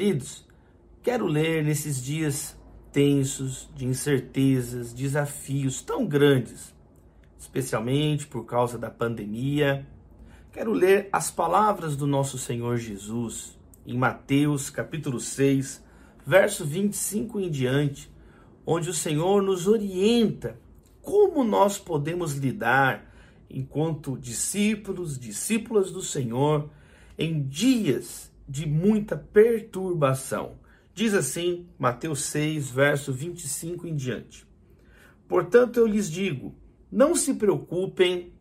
Queridos, quero ler nesses dias tensos, de incertezas, desafios tão grandes, especialmente por causa da pandemia. Quero ler as palavras do nosso Senhor Jesus em Mateus capítulo 6, verso 25 em diante, onde o Senhor nos orienta como nós podemos lidar enquanto discípulos, discípulas do Senhor, em dias de muita perturbação. Diz assim, Mateus 6, verso 25 em diante. Portanto, eu lhes digo: não se preocupem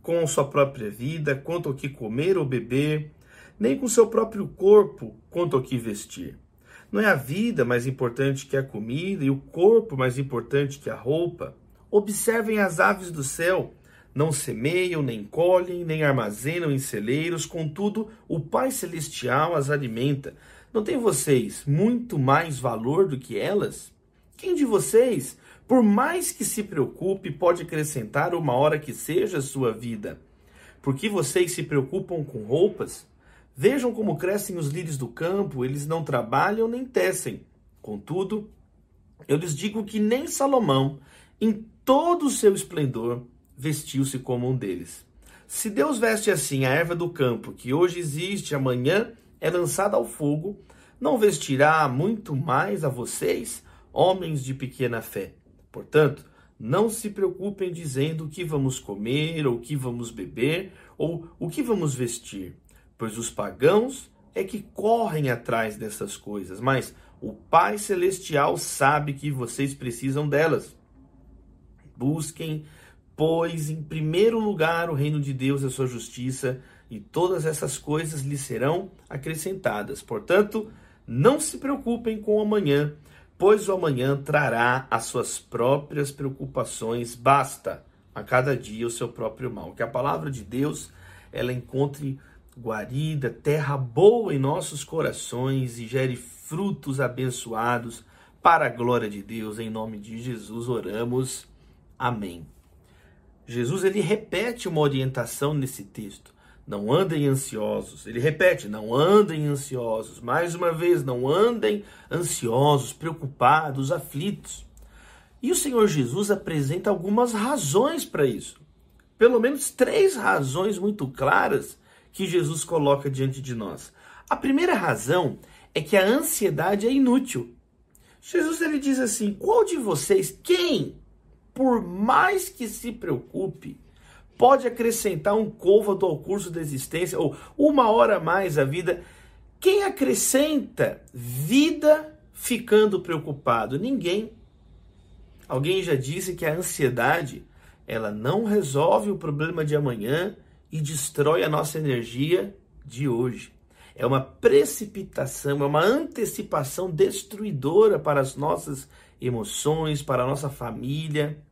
com sua própria vida, quanto ao que comer ou beber, nem com seu próprio corpo, quanto ao que vestir. Não é a vida mais importante que a comida e o corpo mais importante que a roupa? Observem as aves do céu não semeiam, nem colhem, nem armazenam em celeiros, contudo, o Pai Celestial as alimenta. Não tem vocês muito mais valor do que elas? Quem de vocês, por mais que se preocupe, pode acrescentar uma hora que seja a sua vida? Porque vocês se preocupam com roupas? Vejam como crescem os lírios do campo, eles não trabalham nem tecem. Contudo, eu lhes digo que nem Salomão, em todo o seu esplendor, vestiu-se como um deles. Se Deus veste assim a erva do campo, que hoje existe, amanhã é lançada ao fogo, não vestirá muito mais a vocês, homens de pequena fé. Portanto, não se preocupem dizendo o que vamos comer, ou o que vamos beber, ou o que vamos vestir, pois os pagãos é que correm atrás dessas coisas, mas o Pai Celestial sabe que vocês precisam delas. Busquem pois em primeiro lugar o reino de Deus e a sua justiça, e todas essas coisas lhe serão acrescentadas. Portanto, não se preocupem com o amanhã, pois o amanhã trará as suas próprias preocupações. Basta a cada dia o seu próprio mal. Que a palavra de Deus ela encontre guarida, terra boa em nossos corações e gere frutos abençoados para a glória de Deus. Em nome de Jesus oramos. Amém. Jesus ele repete uma orientação nesse texto. Não andem ansiosos. Ele repete: não andem ansiosos. Mais uma vez, não andem ansiosos, preocupados, aflitos. E o Senhor Jesus apresenta algumas razões para isso. Pelo menos três razões muito claras que Jesus coloca diante de nós. A primeira razão é que a ansiedade é inútil. Jesus ele diz assim: qual de vocês, quem por mais que se preocupe, pode acrescentar um côvado ao curso da existência ou uma hora a mais à vida. Quem acrescenta vida ficando preocupado? Ninguém. Alguém já disse que a ansiedade ela não resolve o problema de amanhã e destrói a nossa energia de hoje. É uma precipitação, é uma antecipação destruidora para as nossas emoções, para a nossa família.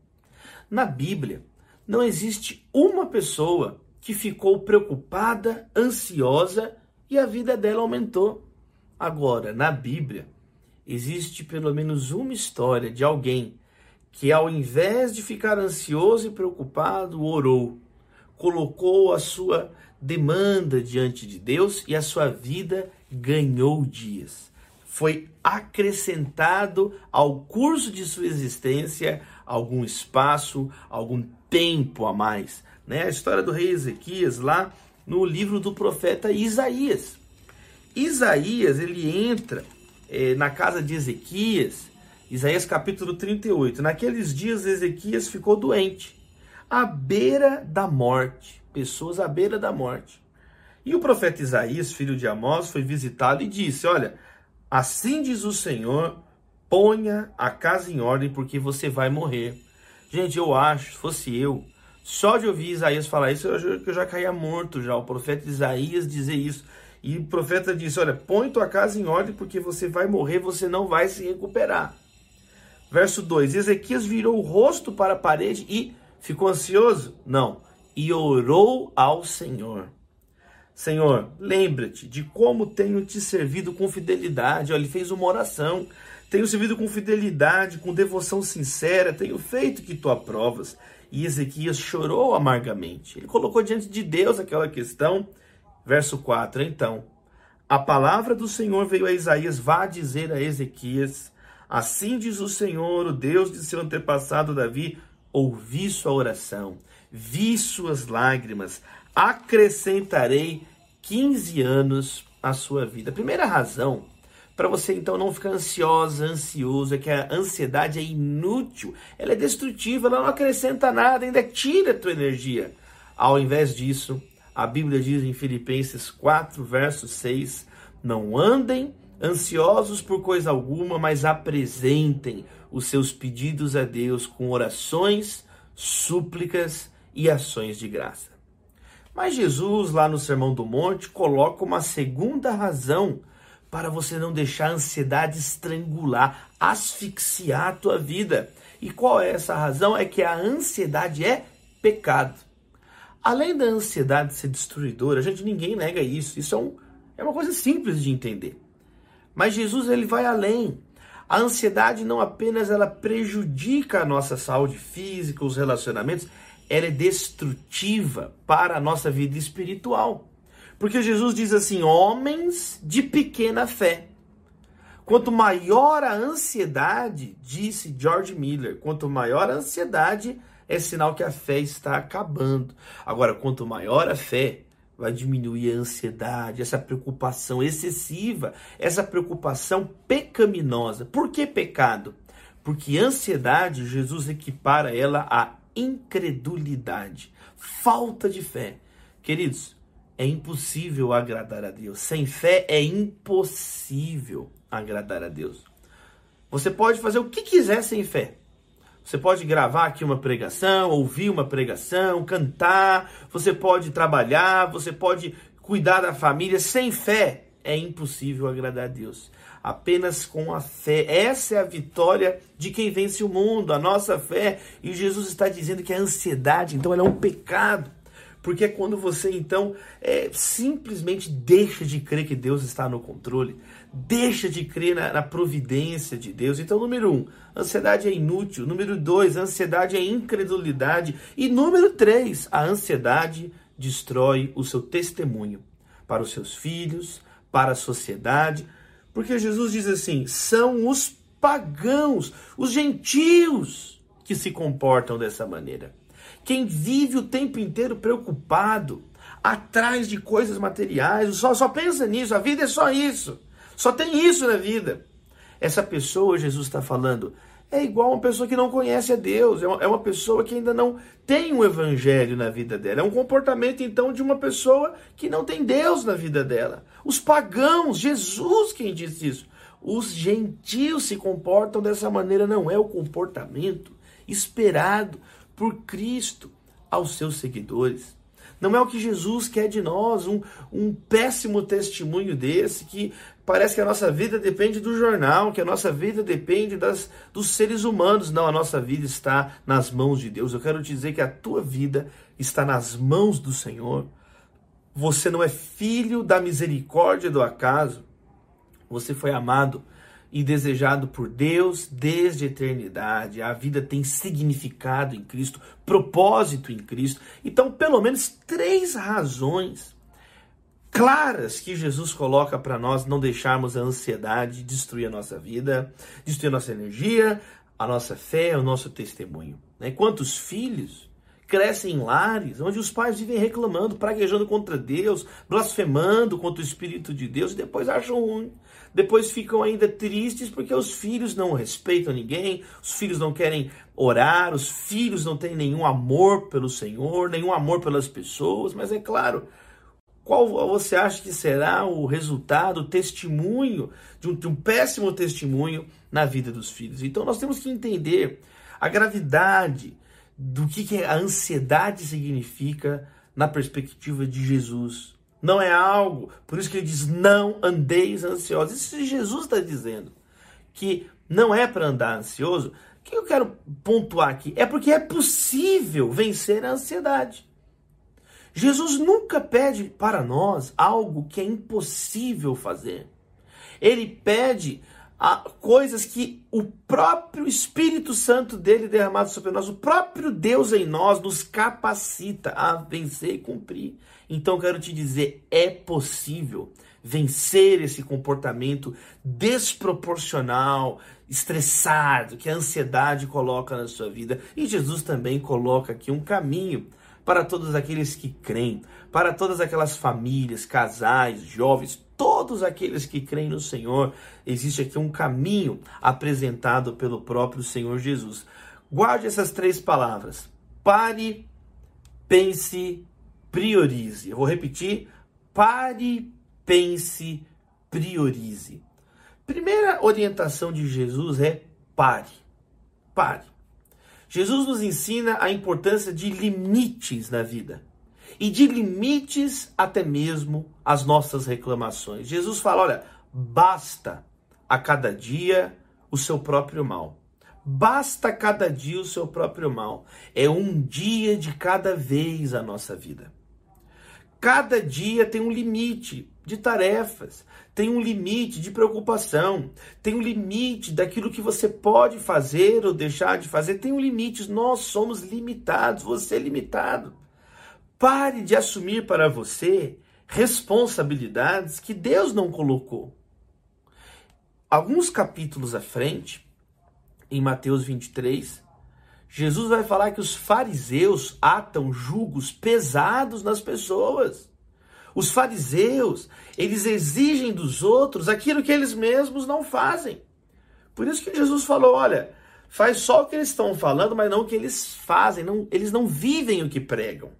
Na Bíblia, não existe uma pessoa que ficou preocupada, ansiosa e a vida dela aumentou. Agora, na Bíblia, existe pelo menos uma história de alguém que, ao invés de ficar ansioso e preocupado, orou, colocou a sua demanda diante de Deus e a sua vida ganhou dias foi acrescentado ao curso de sua existência algum espaço, algum tempo a mais. Né? A história do rei Ezequias lá no livro do profeta Isaías. Isaías ele entra é, na casa de Ezequias, Isaías capítulo 38. Naqueles dias Ezequias ficou doente, à beira da morte, pessoas à beira da morte. E o profeta Isaías, filho de Amós, foi visitado e disse: Olha, Assim diz o Senhor: ponha a casa em ordem, porque você vai morrer. Gente, eu acho, se fosse eu, só de ouvir Isaías falar isso, eu, eu já caía morto já. O profeta Isaías dizer isso. E o profeta disse: Olha, põe tua casa em ordem, porque você vai morrer, você não vai se recuperar. Verso 2: Ezequias virou o rosto para a parede e ficou ansioso? Não. E orou ao Senhor. Senhor, lembra-te de como tenho te servido com fidelidade. Olha, ele fez uma oração. Tenho servido com fidelidade, com devoção sincera, tenho feito que tu aprovas. E Ezequias chorou amargamente. Ele colocou diante de Deus aquela questão. Verso 4: Então, a palavra do Senhor veio a Isaías, vá dizer a Ezequias, assim diz o Senhor, o Deus de seu antepassado Davi, ouvi sua oração, vi suas lágrimas, acrescentarei 15 anos à sua vida. A primeira razão para você então não ficar ansiosa, ansioso, é que a ansiedade é inútil, ela é destrutiva, ela não acrescenta nada, ainda tira a tua energia. Ao invés disso, a Bíblia diz em Filipenses 4, verso 6, não andem ansiosos por coisa alguma, mas apresentem os seus pedidos a Deus com orações, súplicas e ações de graça. Mas Jesus, lá no Sermão do Monte, coloca uma segunda razão para você não deixar a ansiedade estrangular, asfixiar a tua vida. E qual é essa razão? É que a ansiedade é pecado. Além da ansiedade ser destruidora, a gente ninguém nega isso. Isso é, um, é uma coisa simples de entender. Mas Jesus ele vai além. A ansiedade não apenas ela prejudica a nossa saúde física, os relacionamentos, ela é destrutiva para a nossa vida espiritual. Porque Jesus diz assim: homens de pequena fé. Quanto maior a ansiedade, disse George Miller, quanto maior a ansiedade, é sinal que a fé está acabando. Agora, quanto maior a fé, vai diminuir a ansiedade, essa preocupação excessiva, essa preocupação pecaminosa. Por que pecado? Porque ansiedade, Jesus equipara ela à incredulidade, falta de fé. Queridos, é impossível agradar a Deus. Sem fé é impossível agradar a Deus. Você pode fazer o que quiser sem fé. Você pode gravar aqui uma pregação, ouvir uma pregação, cantar, você pode trabalhar, você pode cuidar da família. Sem fé é impossível agradar a Deus. Apenas com a fé. Essa é a vitória de quem vence o mundo, a nossa fé. E Jesus está dizendo que a ansiedade, então, é um pecado. Porque é quando você então é, simplesmente deixa de crer que Deus está no controle, deixa de crer na, na, providência de Deus. Então, número um, ansiedade é inútil. Número dois, ansiedade é incredulidade. E número três, a ansiedade destrói o seu testemunho para os seus filhos, para a sociedade. Porque Jesus diz assim: são os pagãos, os gentios que se comportam dessa maneira. Quem vive o tempo inteiro preocupado, atrás de coisas materiais, só, só pensa nisso, a vida é só isso. Só tem isso na vida. Essa pessoa, Jesus está falando, é igual uma pessoa que não conhece a Deus, é uma, é pessoa que ainda não tem um evangelho na vida dela. É um comportamento, então, de uma pessoa que não tem Deus na vida dela. Os pagãos, Jesus quem disse isso. Os gentios se comportam dessa maneira, não é o comportamento esperado por Cristo aos seus seguidores. Não é o que Jesus quer de nós, um, um péssimo testemunho desse, que parece que a nossa vida depende do jornal, que a nossa vida depende das, dos seres humanos. Não, a nossa vida está nas mãos de Deus. Eu quero dizer que a tua vida está nas mãos do Senhor. Você não é filho da misericórdia do acaso. Você foi amado e desejado por Deus desde a eternidade. A vida tem significado em Cristo, propósito em Cristo. Então, pelo menos três razões claras que Jesus coloca para nós não deixarmos a ansiedade destruir a nossa vida, destruir a nossa energia, a nossa fé, o nosso testemunho. Né? Quantos filhos crescem em lares onde os pais vivem reclamando, praguejando contra Deus, blasfemando contra o Espírito de Deus e depois acham ruim. Depois ficam ainda tristes porque os filhos não respeitam ninguém, os filhos não querem orar, os filhos não têm nenhum amor pelo Senhor, nenhum amor pelas pessoas, mas é claro, qual você acha que será o resultado, o testemunho de um, de um péssimo testemunho na vida dos filhos? Então nós temos que entender a gravidade do que, que a ansiedade significa na perspectiva de Jesus. Não é algo, por isso que ele diz: não andeis ansiosos. Isso Jesus está dizendo que não é para andar ansioso. O que eu quero pontuar aqui? É porque é possível vencer a ansiedade. Jesus nunca pede para nós algo que é impossível fazer. Ele pede a coisas que o próprio Espírito Santo dele derramado sobre nós, o próprio Deus em nós nos capacita a vencer e cumprir. Então quero te dizer, é possível vencer esse comportamento desproporcional, estressado que a ansiedade coloca na sua vida. E Jesus também coloca aqui um caminho para todos aqueles que creem, para todas aquelas famílias, casais, jovens, todos aqueles que creem no Senhor. Existe aqui um caminho apresentado pelo próprio Senhor Jesus. Guarde essas três palavras: pare, pense, priorize. Eu vou repetir: pare, pense, priorize. Primeira orientação de Jesus é pare. Pare. Jesus nos ensina a importância de limites na vida e de limites até mesmo às nossas reclamações. Jesus fala: olha, basta a cada dia o seu próprio mal. Basta cada dia o seu próprio mal. É um dia de cada vez a nossa vida. Cada dia tem um limite de tarefas, tem um limite de preocupação, tem um limite daquilo que você pode fazer ou deixar de fazer, tem um limite. Nós somos limitados, você é limitado. Pare de assumir para você responsabilidades que Deus não colocou. Alguns capítulos à frente, em Mateus 23, Jesus vai falar que os fariseus atam julgos pesados nas pessoas. Os fariseus, eles exigem dos outros aquilo que eles mesmos não fazem. Por isso que Jesus falou: olha, faz só o que eles estão falando, mas não o que eles fazem. Não, eles não vivem o que pregam.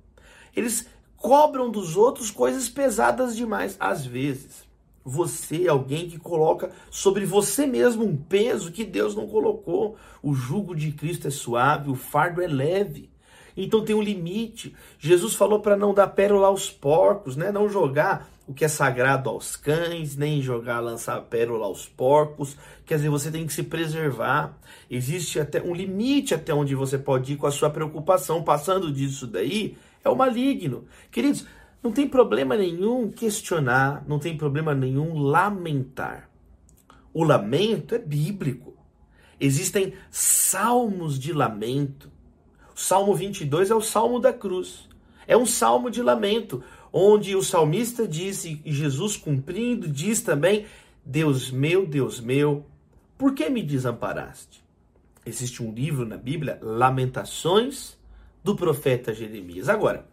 Eles cobram dos outros coisas pesadas demais, às vezes. Você é alguém que coloca sobre você mesmo um peso que Deus não colocou. O jugo de Cristo é suave, o fardo é leve. Então tem um limite. Jesus falou para não dar pérola aos porcos, né? Não jogar o que é sagrado aos cães, nem jogar, lançar pérola aos porcos. Quer dizer, você tem que se preservar. Existe até um limite até onde você pode ir com a sua preocupação. Passando disso daí, é o maligno. Queridos, não tem problema nenhum questionar, não tem problema nenhum lamentar. O lamento é bíblico. Existem salmos de lamento. O Salmo 22 é o salmo da cruz. É um salmo de lamento, onde o salmista diz, e Jesus cumprindo, diz também: Deus meu, Deus meu, por que me desamparaste? Existe um livro na Bíblia, Lamentações, do profeta Jeremias. Agora,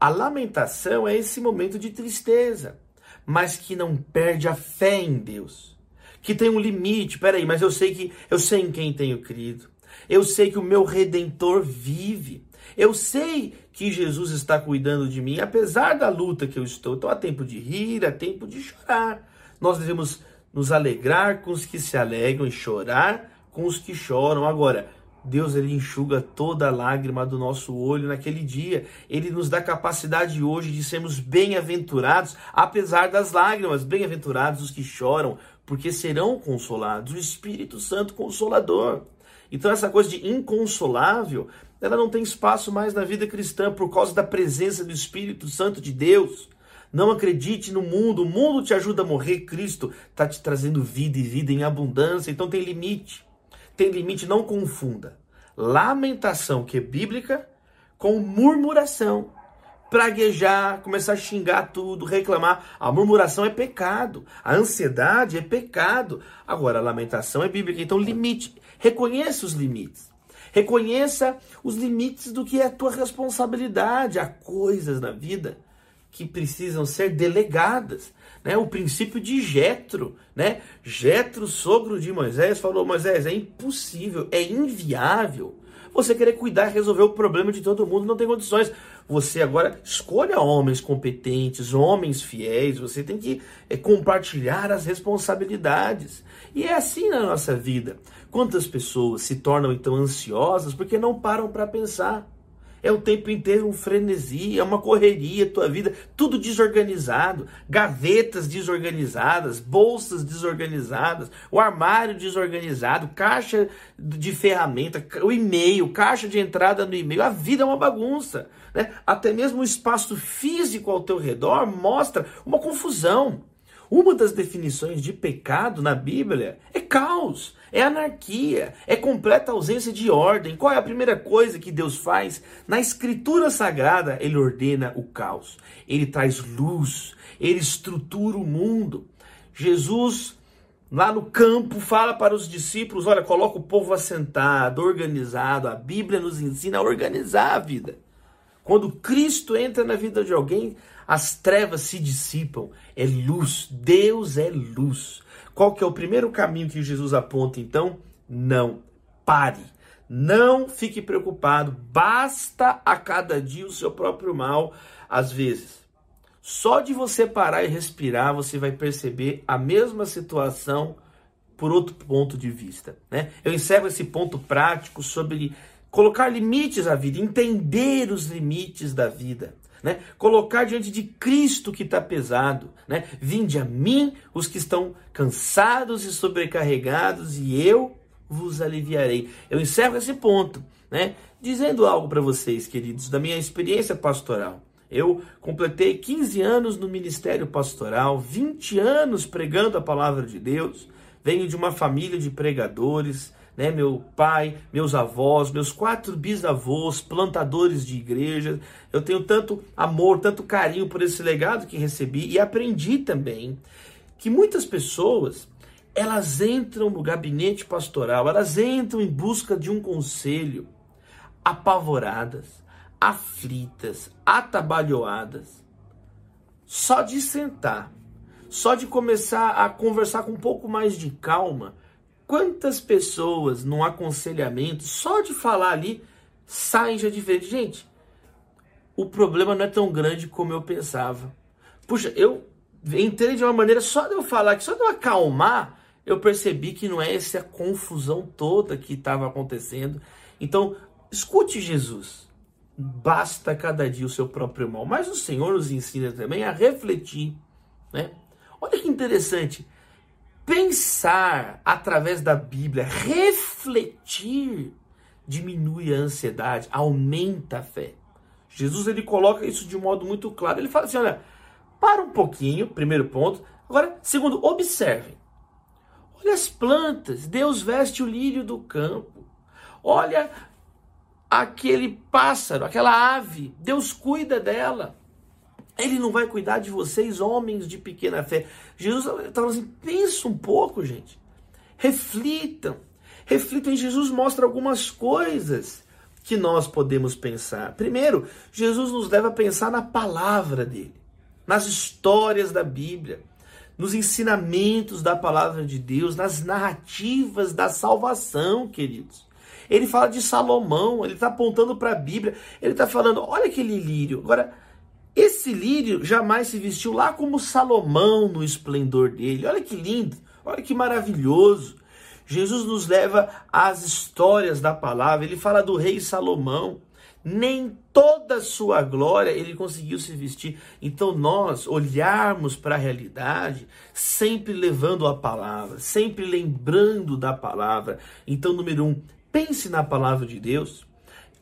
a lamentação é esse momento de tristeza, mas que não perde a fé em Deus. Que tem um limite. Peraí, mas eu sei que eu sei em quem tenho crido. Eu sei que o meu redentor vive. Eu sei que Jesus está cuidando de mim, apesar da luta que eu estou. Então há tempo de rir, há tempo de chorar. Nós devemos nos alegrar com os que se alegram e chorar com os que choram. Agora, Deus ele enxuga toda lágrima do nosso olho naquele dia. Ele nos dá capacidade hoje de sermos bem-aventurados, apesar das lágrimas. Bem-aventurados os que choram, porque serão consolados. O Espírito Santo Consolador. Então essa coisa de inconsolável, ela não tem espaço mais na vida cristã por causa da presença do Espírito Santo de Deus. Não acredite no mundo, o mundo te ajuda a morrer, Cristo está te trazendo vida e vida em abundância, então tem limite. Tem limite, não confunda. Lamentação, que é bíblica, com murmuração. Praguejar, começar a xingar tudo, reclamar. A murmuração é pecado. A ansiedade é pecado. Agora, a lamentação é bíblica. Então, limite. Reconheça os limites. Reconheça os limites do que é a tua responsabilidade. Há coisas na vida que precisam ser delegadas. Né? O princípio de Jetro, né? Jetro, sogro de Moisés, falou: Moisés, é impossível, é inviável você querer cuidar e resolver o problema de todo mundo, não tem condições. Você agora escolha homens competentes, homens fiéis, você tem que é, compartilhar as responsabilidades. E é assim na nossa vida. Quantas pessoas se tornam então ansiosas porque não param para pensar? É o tempo inteiro um frenesi, é uma correria, tua vida, tudo desorganizado, gavetas desorganizadas, bolsas desorganizadas, o armário desorganizado, caixa de ferramenta, o e-mail, caixa de entrada no e-mail, a vida é uma bagunça. Né? Até mesmo o espaço físico ao teu redor mostra uma confusão. Uma das definições de pecado na Bíblia é caos, é anarquia, é completa ausência de ordem. Qual é a primeira coisa que Deus faz? Na Escritura Sagrada, ele ordena o caos, ele traz luz, ele estrutura o mundo. Jesus lá no campo, fala para os discípulos: olha, coloca o povo assentado, organizado. A Bíblia nos ensina a organizar a vida. Quando Cristo entra na vida de alguém, as trevas se dissipam. É luz. Deus é luz. Qual que é o primeiro caminho que Jesus aponta então? Não pare. Não fique preocupado. Basta a cada dia o seu próprio mal. Às vezes, só de você parar e respirar, você vai perceber a mesma situação por outro ponto de vista. Né? Eu encerro esse ponto prático sobre colocar limites à vida, entender os limites da vida. Né? Colocar diante de Cristo que está pesado. Né? Vinde a mim os que estão cansados e sobrecarregados, e eu vos aliviarei. Eu encerro esse ponto, né? dizendo algo para vocês, queridos, da minha experiência pastoral. Eu completei 15 anos no ministério pastoral, 20 anos pregando a palavra de Deus. Venho de uma família de pregadores, né? Meu pai, meus avós, meus quatro bisavós, plantadores de igreja. Eu tenho tanto amor, tanto carinho por esse legado que recebi e aprendi também que muitas pessoas elas entram no gabinete pastoral, elas entram em busca de um conselho apavoradas, aflitas, atabalhoadas. Só de sentar, só de começar a conversar com um pouco mais de calma, quantas pessoas no aconselhamento, só de falar ali, saem já diferente. Gente, o problema não é tão grande como eu pensava. Puxa, eu entrei de uma maneira, só de eu falar que só de eu acalmar, eu percebi que não é essa confusão toda que estava acontecendo. Então, escute Jesus basta cada dia o seu próprio mal. Mas o Senhor nos ensina também a refletir, né? Olha que interessante. Pensar através da Bíblia, refletir, diminui a ansiedade, aumenta a fé. Jesus ele coloca isso de um modo muito claro. Ele fala assim: olha, para um pouquinho, primeiro ponto. Agora, segundo, observem. Olha as plantas, Deus veste o lírio do campo. Olha aquele pássaro, aquela ave, Deus cuida dela. Ele não vai cuidar de vocês, homens de pequena fé. Jesus falando assim: pensa um pouco, gente. Reflitam. Reflitam. Jesus mostra algumas coisas que nós podemos pensar. Primeiro, Jesus nos leva a pensar na palavra dele, nas histórias da Bíblia, nos ensinamentos da palavra de Deus, nas narrativas da salvação, queridos. Ele fala de Salomão, ele está apontando para a Bíblia, ele está falando: olha aquele lírio. Agora, esse lírio jamais se vestiu lá como Salomão no esplendor dele. Olha que lindo, olha que maravilhoso. Jesus nos leva às histórias da palavra. Ele fala do rei Salomão. Nem toda a sua glória ele conseguiu se vestir. Então nós olharmos para a realidade, sempre levando a palavra, sempre lembrando da palavra. Então, número um, Pense na palavra de Deus.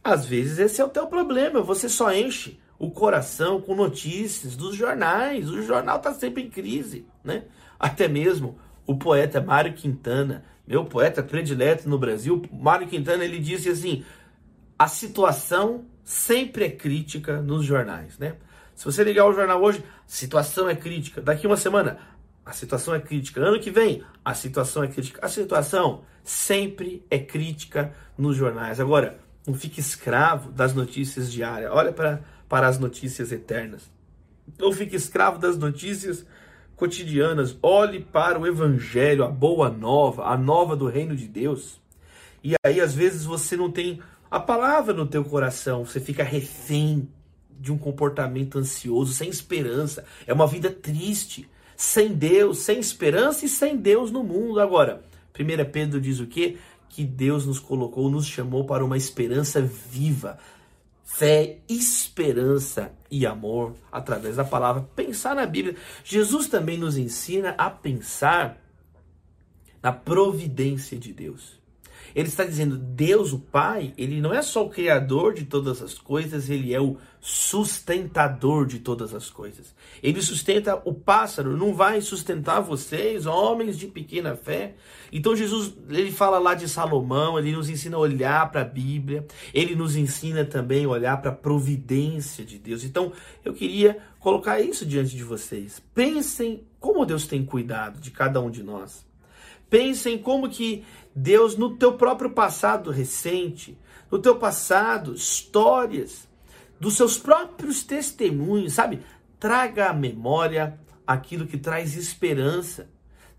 Às vezes esse é o teu problema, você só enche o coração com notícias dos jornais. O jornal está sempre em crise, né? Até mesmo o poeta Mário Quintana, meu poeta predileto no Brasil, Mário Quintana, ele disse assim: a situação sempre é crítica nos jornais, né? Se você ligar o jornal hoje, situação é crítica. Daqui uma semana, a situação é crítica. Ano que vem, a situação é crítica. A situação sempre é crítica nos jornais. Agora, não fique escravo das notícias diárias. Olha para, para as notícias eternas. Não fique escravo das notícias cotidianas. Olhe para o evangelho, a boa nova, a nova do reino de Deus. E aí, às vezes, você não tem a palavra no teu coração. Você fica refém de um comportamento ansioso, sem esperança. É uma vida triste sem Deus, sem esperança e sem Deus no mundo. Agora, 1 Pedro diz o quê? Que Deus nos colocou, nos chamou para uma esperança viva. Fé, esperança e amor através da palavra. Pensar na Bíblia. Jesus também nos ensina a pensar na providência de Deus. Ele está dizendo, Deus, o Pai, ele não é só o criador de todas as coisas, ele é o sustentador de todas as coisas. Ele sustenta o pássaro, não vai sustentar vocês, homens de pequena fé. Então Jesus, ele fala lá de Salomão, ele nos ensina a olhar para a Bíblia, ele nos ensina também a olhar para a providência de Deus. Então, eu queria colocar isso diante de vocês. Pensem como Deus tem cuidado de cada um de nós. Pensem como que Deus no teu próprio passado recente, no teu passado, histórias, dos seus próprios testemunhos, sabe? Traga à memória aquilo que traz esperança.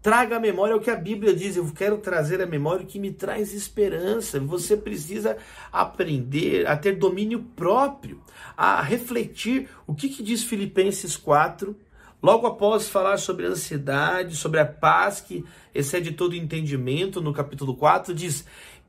Traga à memória o que a Bíblia diz. Eu quero trazer à memória o que me traz esperança. Você precisa aprender a ter domínio próprio, a refletir o que, que diz Filipenses 4, Logo após falar sobre a ansiedade, sobre a paz que excede todo entendimento, no capítulo 4 diz: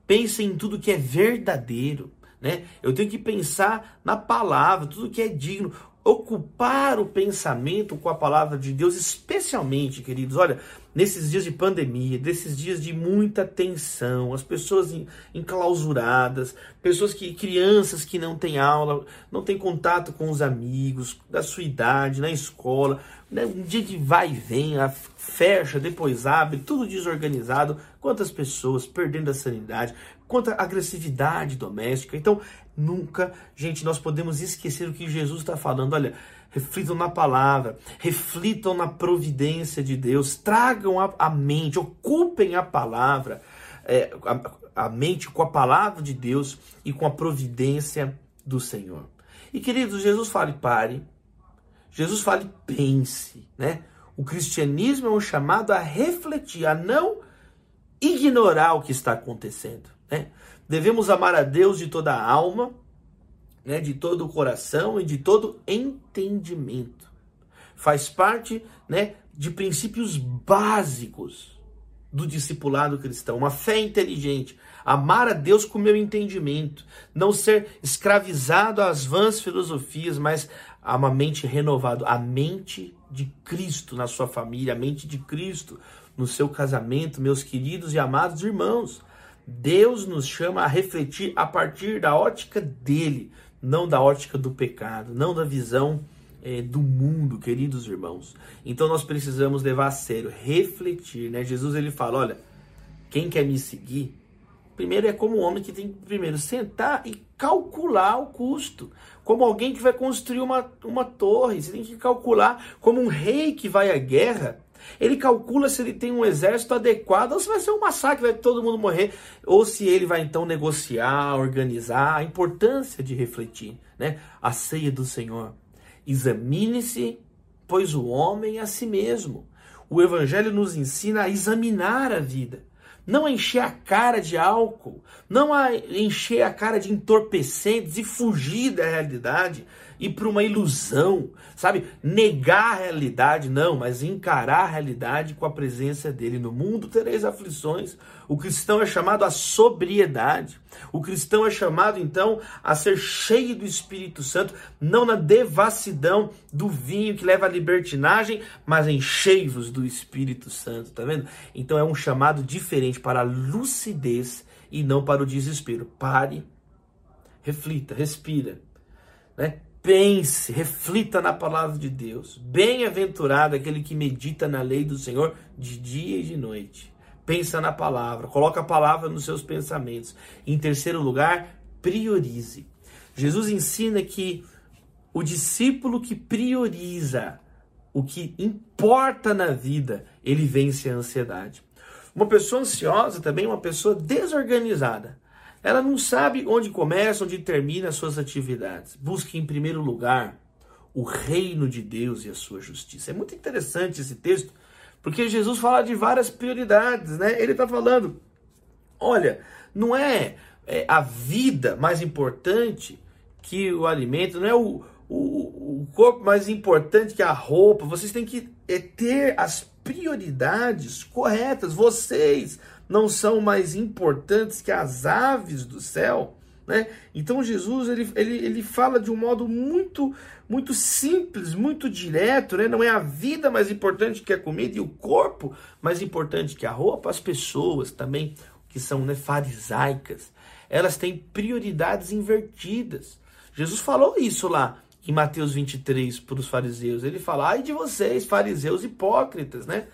pense em tudo que é verdadeiro, né? Eu tenho que pensar na palavra, tudo que é digno, ocupar o pensamento com a palavra de Deus, especialmente, queridos. Olha, nesses dias de pandemia, desses dias de muita tensão, as pessoas enclausuradas, pessoas que crianças que não têm aula, não têm contato com os amigos da sua idade, na escola, né? um dia de vai e vem, fecha, depois abre, tudo desorganizado, quantas pessoas perdendo a sanidade, quanta agressividade doméstica. Então, nunca, gente, nós podemos esquecer o que Jesus está falando. Olha, reflitam na palavra, reflitam na providência de Deus, tragam a, a mente, ocupem a palavra, é, a, a mente com a palavra de Deus e com a providência do Senhor. E queridos, Jesus fala, pare. Jesus fala, pense, né? O cristianismo é um chamado a refletir, a não ignorar o que está acontecendo. Né? Devemos amar a Deus de toda a alma, né, de todo o coração e de todo entendimento. Faz parte né, de princípios básicos do discipulado cristão, uma fé inteligente, amar a Deus com meu entendimento, não ser escravizado às vãs filosofias, mas a uma mente renovada, a mente de Cristo na sua família, a mente de Cristo no seu casamento, meus queridos e amados irmãos. Deus nos chama a refletir a partir da ótica dele, não da ótica do pecado, não da visão é, do mundo, queridos irmãos. Então nós precisamos levar a sério, refletir, né? Jesus ele fala, olha, quem quer me seguir, primeiro é como um homem que tem que primeiro sentar e calcular o custo. Como alguém que vai construir uma, uma torre, você tem que calcular como um rei que vai à guerra, ele calcula se ele tem um exército adequado ou se vai ser um massacre, vai todo mundo morrer, ou se ele vai então negociar, organizar, a importância de refletir, né? A ceia do Senhor. Examine-se, pois o homem é a si mesmo. O evangelho nos ensina a examinar a vida, não a encher a cara de álcool, não a encher a cara de entorpecentes e fugir da realidade, ir para uma ilusão, sabe? Negar a realidade, não, mas encarar a realidade com a presença dele. No mundo tereis aflições. O cristão é chamado à sobriedade. O cristão é chamado, então, a ser cheio do Espírito Santo, não na devassidão do vinho que leva à libertinagem, mas enchei-vos do Espírito Santo, tá vendo? Então é um chamado diferente para a lucidez e não para o desespero. Pare, reflita, respira, né? pense, reflita na palavra de Deus. Bem-aventurado aquele que medita na lei do Senhor de dia e de noite. Pensa na palavra, coloca a palavra nos seus pensamentos. Em terceiro lugar, priorize. Jesus ensina que o discípulo que prioriza o que importa na vida, ele vence a ansiedade. Uma pessoa ansiosa também é uma pessoa desorganizada. Ela não sabe onde começa, onde termina as suas atividades. Busque em primeiro lugar o reino de Deus e a sua justiça. É muito interessante esse texto, porque Jesus fala de várias prioridades, né? Ele está falando, olha, não é, é, a vida mais importante que o alimento, não é o, o, o corpo mais importante que a roupa. Vocês têm que é, ter as prioridades corretas. Vocês não são mais importantes que as aves do céu? Né? Então Jesus ele, ele, ele fala de um modo muito muito simples, muito direto, né? Não é a vida mais importante que a comida e o corpo mais importante que a roupa, as pessoas também que são né, farisaicas, elas têm prioridades invertidas. Jesus falou isso lá em Mateus 23 para os fariseus. Ele fala: ai de vocês, fariseus hipócritas, né?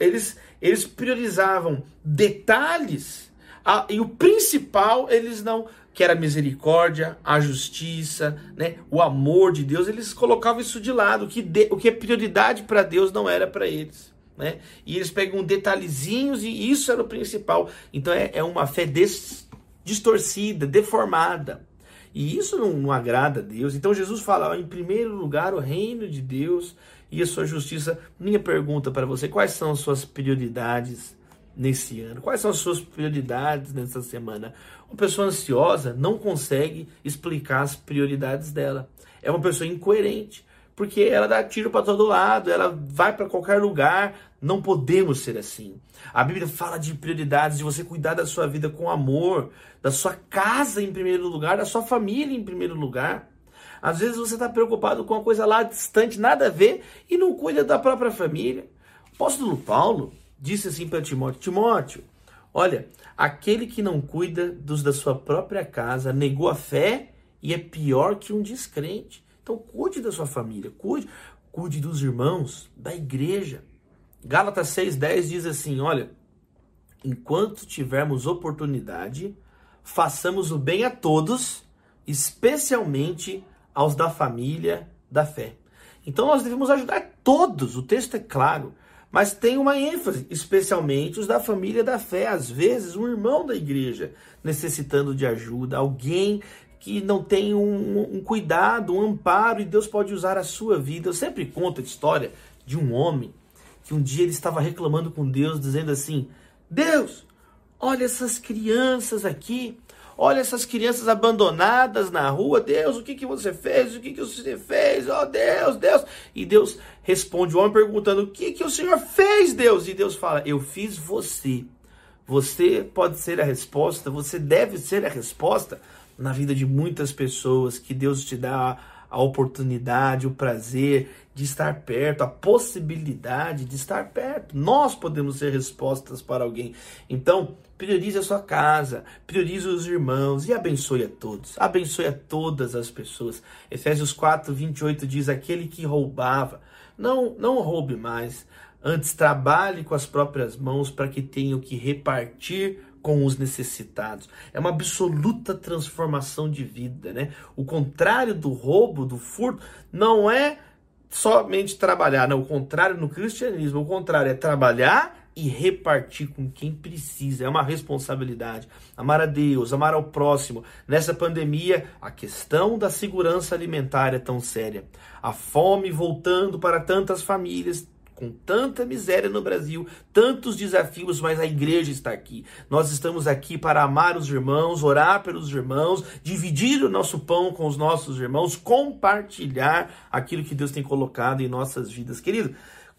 Eles, eles priorizavam detalhes a, e o principal eles não que era a misericórdia, a justiça, né, o amor de Deus, eles colocavam isso de lado. O que, de, o que é prioridade para Deus não era para eles. Né? E eles pegam detalhezinhos e isso era o principal. Então é, é uma fé des, distorcida, deformada. E isso não, não, agrada a Deus. Então Jesus fala, ó, em primeiro lugar, o reino de Deus e a sua justiça. Minha pergunta para você: quais são as suas prioridades nesse ano? Quais são as suas prioridades nessa semana? Uma pessoa ansiosa não consegue explicar as prioridades dela. É uma pessoa incoerente, porque ela dá tiro para todo lado, ela vai para qualquer lugar. Não podemos ser assim. A Bíblia fala de prioridades, de você cuidar da sua vida com amor, da sua casa em primeiro lugar, da sua família em primeiro lugar. Às vezes você está preocupado com uma coisa lá distante, nada a ver, e não cuida da própria família. O apóstolo Paulo disse assim para Timóteo: Timóteo, olha, aquele que não cuida dos da sua própria casa negou a fé e é pior que um descrente. Então cuide da sua família, cuide, cuide dos irmãos, da igreja. Gálatas 6,10 diz assim: olha, enquanto tivermos oportunidade, façamos o bem a todos, especialmente aos da família da fé. Então nós devemos ajudar todos, o texto é claro, mas tem uma ênfase, especialmente os da família da fé. Às vezes, um irmão da igreja necessitando de ajuda, alguém que não tem um, um cuidado, um amparo, e Deus pode usar a sua vida. Eu sempre conto a história de um homem que um dia ele estava reclamando com Deus, dizendo assim: Deus, olha essas crianças aqui, olha essas crianças abandonadas na rua, Deus, o que, que você fez? O que, que você fez? Oh Deus, Deus. E Deus responde o homem perguntando: O que, que o Senhor fez, Deus? E Deus fala: Eu fiz você. Você pode ser a resposta, você deve ser a resposta na vida de muitas pessoas que Deus te dá a oportunidade, o prazer de estar perto, a possibilidade de estar perto. Nós podemos ser respostas para alguém. Então, priorize a sua casa, priorize os irmãos e abençoe a todos. Abençoe a todas as pessoas. Efésios 4, 28 diz: aquele que roubava, não, não roube mais. Antes, trabalhe com as próprias mãos para que tenha o que repartir com os necessitados. É uma absoluta transformação de vida, né? O contrário do roubo, do furto, não é somente trabalhar, não, o contrário no cristianismo, o contrário é trabalhar e repartir com quem precisa. É uma responsabilidade. Amar a Deus, amar ao próximo. Nessa pandemia, a questão da segurança alimentar é tão séria. A fome voltando para tantas famílias, com tanta miséria no Brasil, tantos desafios, mas a igreja está aqui. Nós estamos aqui para amar os irmãos, orar pelos irmãos, dividir o nosso pão com os nossos irmãos, compartilhar aquilo que Deus tem colocado em nossas vidas. Querido,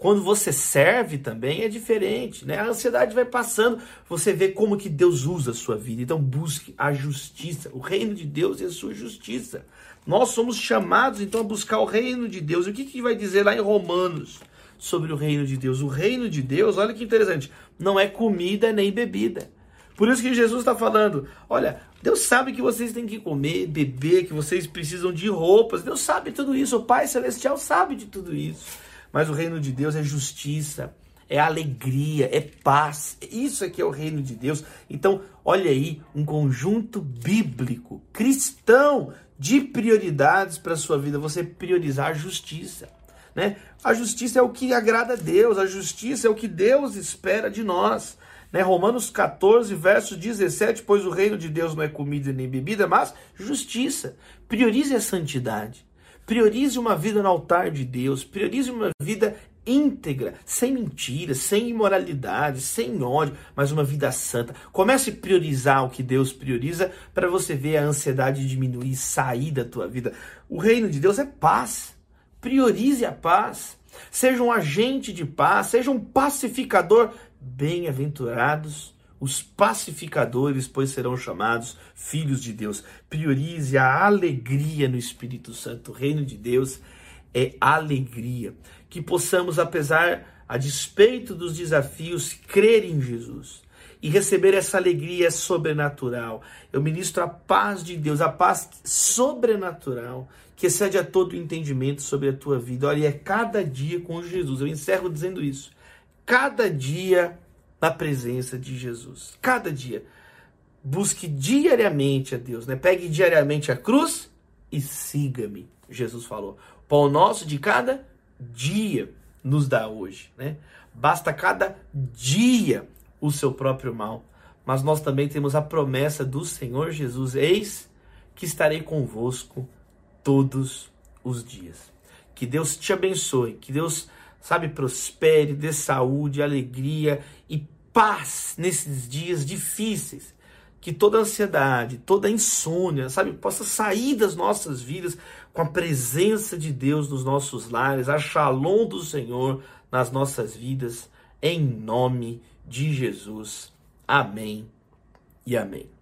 quando você serve também é diferente, né? A ansiedade vai passando, você vê como que Deus usa a sua vida. Então busque a justiça, o reino de Deus e a sua justiça. Nós somos chamados então a buscar o reino de Deus. E o que, que vai dizer lá em Romanos? sobre o reino de Deus. O reino de Deus, olha que interessante, não é comida nem bebida. Por isso que Jesus está falando: olha, Deus sabe que vocês têm que comer, beber, que vocês precisam de roupas. Deus sabe tudo isso. O Pai Celestial sabe de tudo isso. Mas o reino de Deus é justiça, é alegria, é paz. Isso é que é o reino de Deus. Então, olha aí, um conjunto bíblico, cristão, de prioridades para a sua vida. Você priorizar a justiça. Né? A justiça é o que agrada a Deus, a justiça é o que Deus espera de nós. Né? Romanos 14, verso 17, pois o reino de Deus não é comida nem bebida, mas justiça. Priorize a santidade. Priorize uma vida no altar de Deus. Priorize uma vida íntegra, sem mentiras, sem imoralidade, sem ódio, mas uma vida santa. Comece a priorizar o que Deus prioriza para você ver a ansiedade diminuir, sair da tua vida. O reino de Deus é paz priorize a paz, seja um agente de paz, seja um pacificador. Bem-aventurados os pacificadores, pois serão chamados filhos de Deus. Priorize a alegria no Espírito Santo. O reino de Deus é alegria. Que possamos, apesar, a despeito dos desafios, crer em Jesus e receber essa alegria sobrenatural. Eu ministro a paz de Deus, a paz sobrenatural, que excede a todo entendimento sobre a tua vida. Olha, é cada dia com Jesus. Eu encerro dizendo isso. Cada dia na presença de Jesus. Cada dia. Busque diariamente a Deus, né? Pegue diariamente a cruz e siga-me, Jesus falou. Pão nosso de cada dia nos dá hoje, né? Basta cada dia o seu próprio mal. Mas nós também temos a promessa do Senhor Jesus: Eis que estarei convosco todos os dias. Que Deus te abençoe, que Deus, sabe, prospere, dê saúde, alegria e paz nesses dias difíceis. Que toda ansiedade, toda insônia, sabe, possa sair das nossas vidas com a presença de Deus nos nossos lares, a shalom do Senhor nas nossas vidas, em nome de Jesus. Amém e amém.